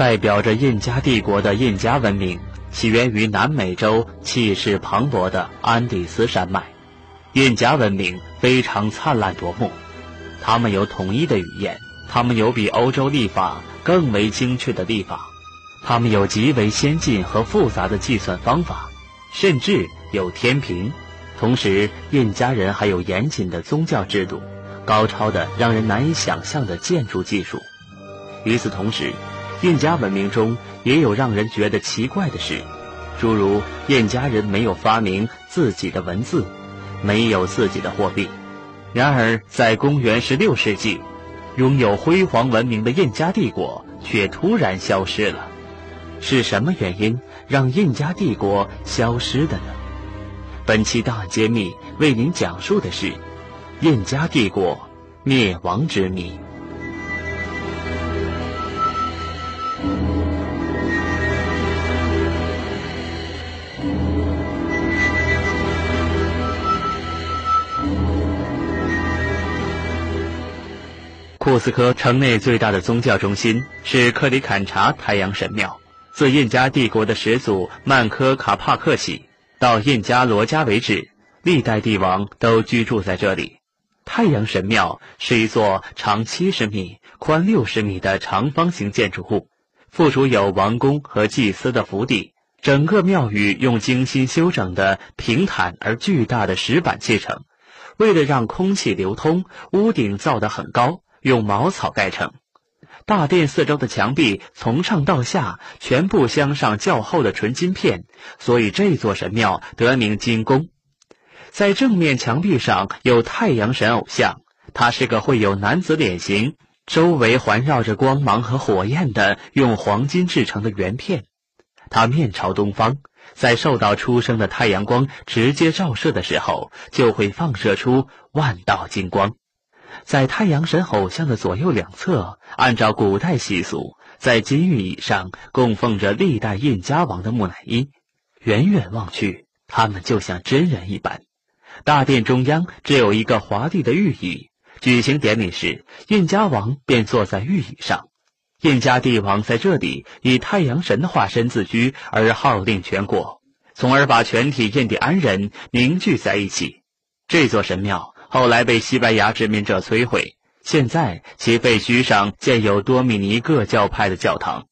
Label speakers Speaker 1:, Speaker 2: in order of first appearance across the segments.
Speaker 1: 代表着印加帝国的印加文明，起源于南美洲气势磅礴的安第斯山脉。印加文明非常灿烂夺目，他们有统一的语言，他们有比欧洲历法更为精确的历法，他们有极为先进和复杂的计算方法，甚至有天平。同时，印加人还有严谨的宗教制度，高超的让人难以想象的建筑技术。与此同时，印加文明中也有让人觉得奇怪的事，诸如印加人没有发明自己的文字，没有自己的货币。然而，在公元十六世纪，拥有辉煌文明的印加帝国却突然消失了。是什么原因让印加帝国消失的呢？本期大揭秘为您讲述的是印加帝国灭亡之谜。库斯科城内最大的宗教中心是克里坎察太阳神庙。自印加帝国的始祖曼科卡帕克起，到印加罗加为止，历代帝王都居住在这里。太阳神庙是一座长七十米、宽六十米的长方形建筑物，附属有王宫和祭司的府邸。整个庙宇用精心修整的平坦而巨大的石板砌成，为了让空气流通，屋顶造得很高。用茅草盖成，大殿四周的墙壁从上到下全部镶上较厚的纯金片，所以这座神庙得名金宫。在正面墙壁上有太阳神偶像，它是个会有男子脸型，周围环绕着光芒和火焰的用黄金制成的圆片。它面朝东方，在受到初升的太阳光直接照射的时候，就会放射出万道金光。在太阳神偶像的左右两侧，按照古代习俗，在金玉椅上供奉着历代印加王的木乃伊。远远望去，他们就像真人一般。大殿中央只有一个华丽的玉椅，举行典礼时，印加王便坐在玉椅上。印加帝王在这里以太阳神的化身自居，而号令全国，从而把全体印第安人凝聚在一起。这座神庙。后来被西班牙殖民者摧毁，现在其废墟上建有多米尼各教派的教堂。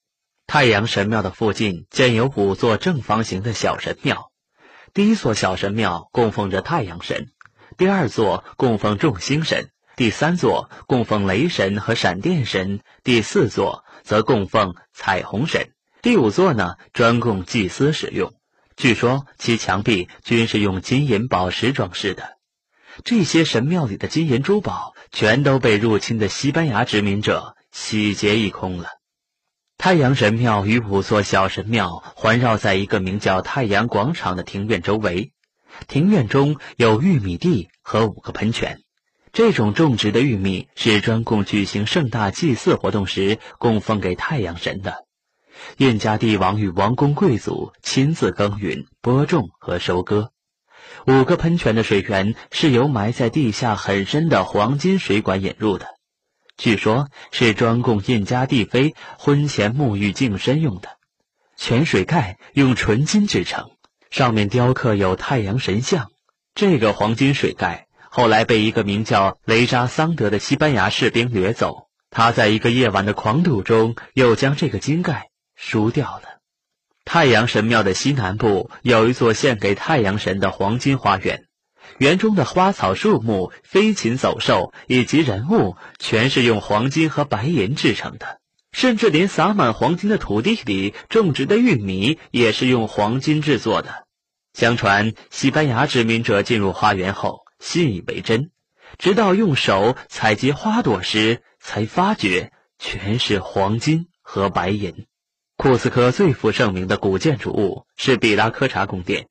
Speaker 1: 太阳神庙的附近建有五座正方形的小神庙，第一座小神庙供奉着太阳神，第二座供奉众星神，第三座供奉雷神和闪电神，第四座则供奉彩虹神，第五座呢专供祭司使用。据说其墙壁均是用金银宝石装饰的。这些神庙里的金银珠宝全都被入侵的西班牙殖民者洗劫一空了。太阳神庙与五座小神庙环绕在一个名叫太阳广场的庭院周围，庭院中有玉米地和五个喷泉。这种种植的玉米是专供举行盛大祭祀活动时供奉给太阳神的。印加帝王与王公贵族亲自耕耘、播种和收割。五个喷泉的水源是由埋在地下很深的黄金水管引入的，据说是专供印加帝妃婚前沐浴净身用的。泉水盖用纯金制成，上面雕刻有太阳神像。这个黄金水盖后来被一个名叫雷扎桑德的西班牙士兵掠走，他在一个夜晚的狂赌中又将这个金盖输掉了。太阳神庙的西南部有一座献给太阳神的黄金花园，园中的花草树木、飞禽走兽以及人物全是用黄金和白银制成的，甚至连洒满黄金的土地里种植的玉米也是用黄金制作的。相传，西班牙殖民者进入花园后信以为真，直到用手采集花朵时，才发觉全是黄金和白银。库斯科最负盛名的古建筑物是比拉科查宫殿，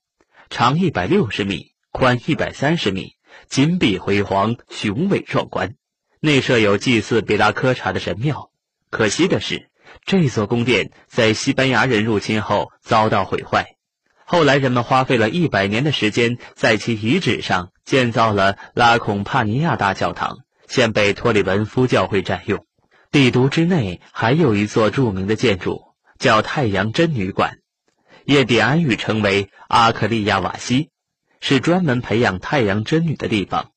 Speaker 1: 长一百六十米，宽一百三十米，金碧辉煌，雄伟壮观。内设有祭祀比拉科查的神庙。可惜的是，这座宫殿在西班牙人入侵后遭到毁坏。后来人们花费了一百年的时间，在其遗址上建造了拉孔帕尼亚大教堂，现被托里文夫教会占用。帝都之内还有一座著名的建筑。叫太阳真女馆，印第安语称为阿克利亚瓦西，是专门培养太阳真女的地方。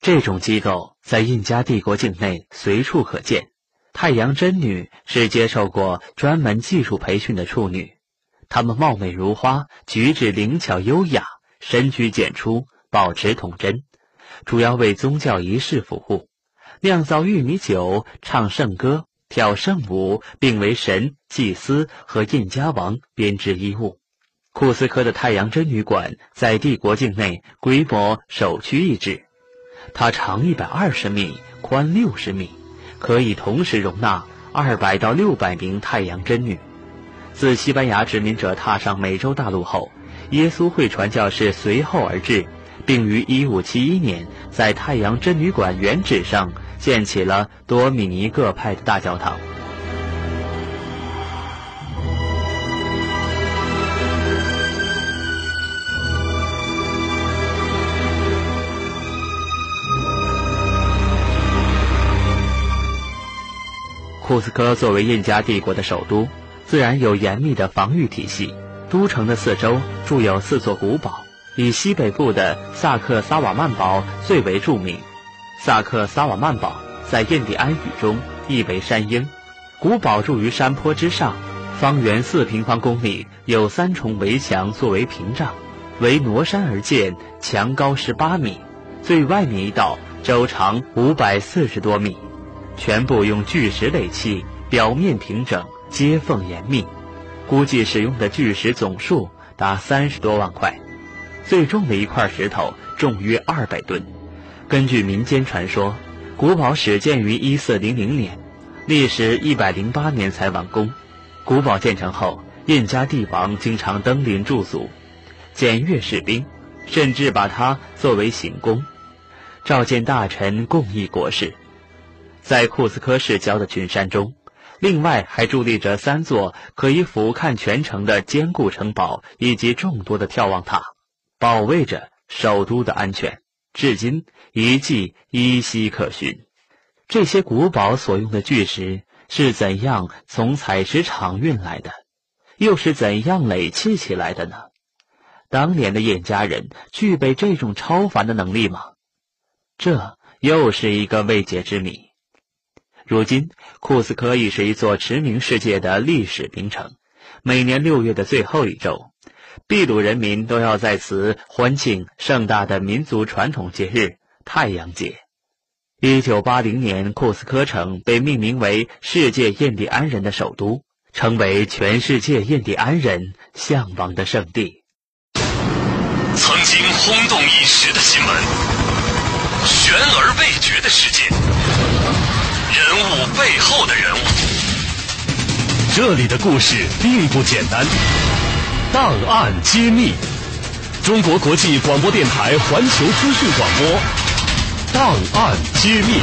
Speaker 1: 这种机构在印加帝国境内随处可见。太阳真女是接受过专门技术培训的处女，她们貌美如花，举止灵巧优雅，深居简出，保持童真，主要为宗教仪式服务，酿造玉米酒，唱圣歌。跳圣舞，并为神、祭司和印加王编织衣物。库斯科的太阳真女馆在帝国境内规模首屈一指，它长一百二十米，宽六十米，可以同时容纳二百到六百名太阳真女。自西班牙殖民者踏上美洲大陆后，耶稣会传教士随后而至，并于一五七一年在太阳真女馆原址上。建起了多米尼各派的大教堂。库斯科作为印加帝国的首都，自然有严密的防御体系。都城的四周筑有四座古堡，以西北部的萨克萨瓦曼堡最为著名。萨克萨瓦曼堡在印第安语中意为山鹰，古堡筑于山坡之上，方圆四平方公里，有三重围墙作为屏障，为挪山而建，墙高十八米，最外面一道周长五百四十多米，全部用巨石垒砌，表面平整，接缝严密，估计使用的巨石总数达三十多万块，最重的一块石头重约二百吨。根据民间传说，古堡始建于一四零零年，历时一百零八年才完工。古堡建成后，印加帝王经常登临驻足，检阅士兵，甚至把它作为行宫，召见大臣，共议国事。在库斯科市郊的群山中，另外还伫立着三座可以俯瞰全城的坚固城堡，以及众多的眺望塔，保卫着首都的安全。至今遗迹依稀可寻。这些古堡所用的巨石是怎样从采石场运来的？又是怎样垒砌起来的呢？当年的印加人具备这种超凡的能力吗？这又是一个未解之谜。如今，库斯科已是一座驰名世界的历史名城。每年六月的最后一周。秘鲁人民都要在此欢庆盛大的民族传统节日——太阳节。一九八零年，库斯科城被命名为世界印第安人的首都，成为全世界印第安人向往的圣地。
Speaker 2: 曾经轰动一时的新闻，悬而未决的事件，人物背后的人物，这里的故事并不简单。档案揭秘，中国国际广播电台环球资讯广播。档案揭秘，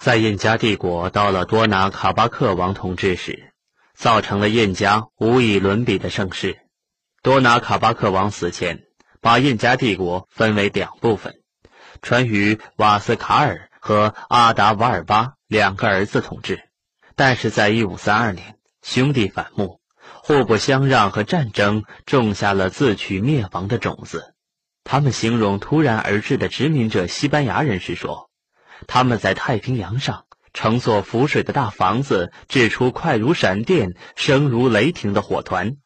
Speaker 1: 在印加帝国到了多拿卡巴克王统治时，造成了印加无以伦比的盛世。多拿卡巴克王死前，把印加帝国分为两部分，传于瓦斯卡尔和阿达瓦尔巴两个儿子统治。但是在一五三二年，兄弟反目。互不相让和战争种下了自取灭亡的种子。他们形容突然而至的殖民者西班牙人时说：“他们在太平洋上乘坐浮水的大房子，掷出快如闪电、声如雷霆的火团。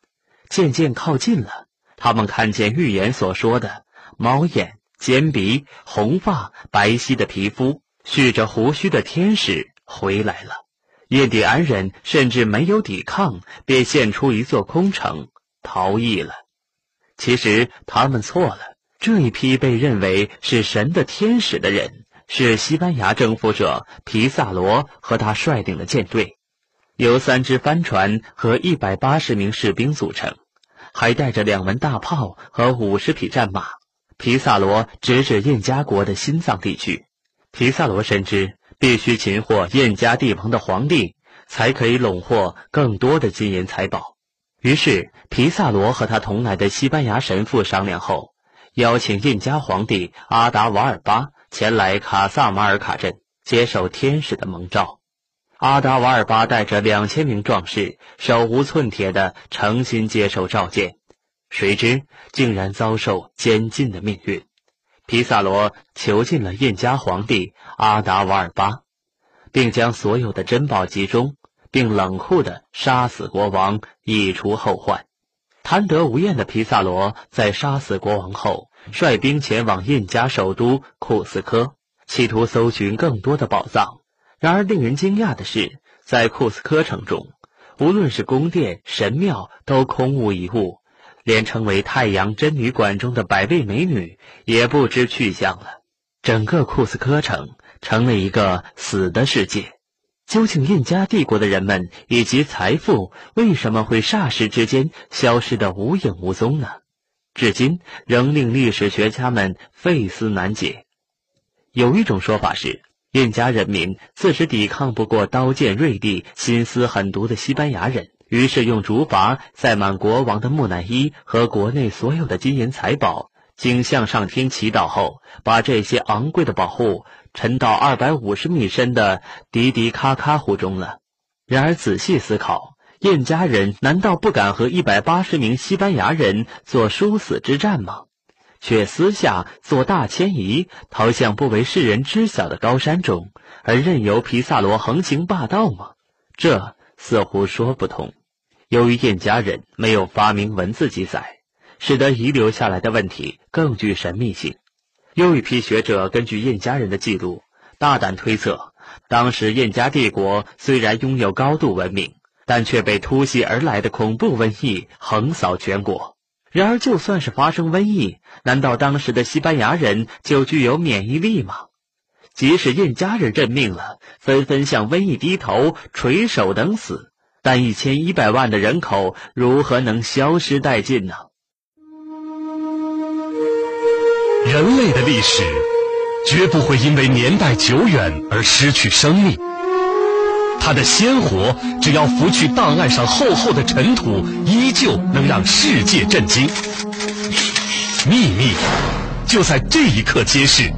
Speaker 1: 渐渐靠近了，他们看见预言所说的猫眼、尖鼻、红发、白皙的皮肤、蓄着胡须的天使回来了。”印第安人甚至没有抵抗，便现出一座空城，逃逸了。其实他们错了。这一批被认为是神的天使的人，是西班牙征服者皮萨罗和他率领的舰队，由三只帆船和一百八十名士兵组成，还带着两门大炮和五十匹战马。皮萨罗直指印加国的心脏地区。皮萨罗深知。必须擒获印加帝王的皇帝，才可以笼获更多的金银财宝。于是，皮萨罗和他同来的西班牙神父商量后，邀请印加皇帝阿达瓦尔巴前来卡萨马尔卡镇接受天使的蒙召。阿达瓦尔巴带着两千名壮士，手无寸铁的诚心接受召见，谁知竟然遭受监禁的命运。皮萨罗囚禁了印加皇帝阿达瓦尔巴，并将所有的珍宝集中，并冷酷地杀死国王，以除后患。贪得无厌的皮萨罗在杀死国王后，率兵前往印加首都库斯科，企图搜寻更多的宝藏。然而，令人惊讶的是，在库斯科城中，无论是宫殿、神庙，都空无一物，连称为“太阳真女馆”中的百位美女也不知去向了。整个库斯科城成了一个死的世界。究竟印加帝国的人们以及财富为什么会霎时之间消失得无影无踪呢？至今仍令历史学家们费思难解。有一种说法是。印加人民自是抵抗不过刀剑锐利、心思狠毒的西班牙人，于是用竹筏载满国王的木乃伊和国内所有的金银财宝，经向上天祈祷后，把这些昂贵的宝物沉到二百五十米深的迪迪卡卡湖中了。然而仔细思考，印加人难道不敢和一百八十名西班牙人做殊死之战吗？却私下做大迁移，逃向不为世人知晓的高山中，而任由皮萨罗横行霸道吗？这似乎说不通。由于印加人没有发明文字记载，使得遗留下来的问题更具神秘性。又一批学者根据印加人的记录，大胆推测，当时印加帝国虽然拥有高度文明，但却被突袭而来的恐怖瘟疫横扫全国。然而，就算是发生瘟疫，难道当时的西班牙人就具有免疫力吗？即使印加人认命了，纷纷向瘟疫低头，垂手等死，但一千一百万的人口如何能消失殆尽呢？
Speaker 2: 人类的历史绝不会因为年代久远而失去生命。它的鲜活，只要拂去档案上厚厚的尘土，依旧能让世界震惊。秘密，就在这一刻揭示。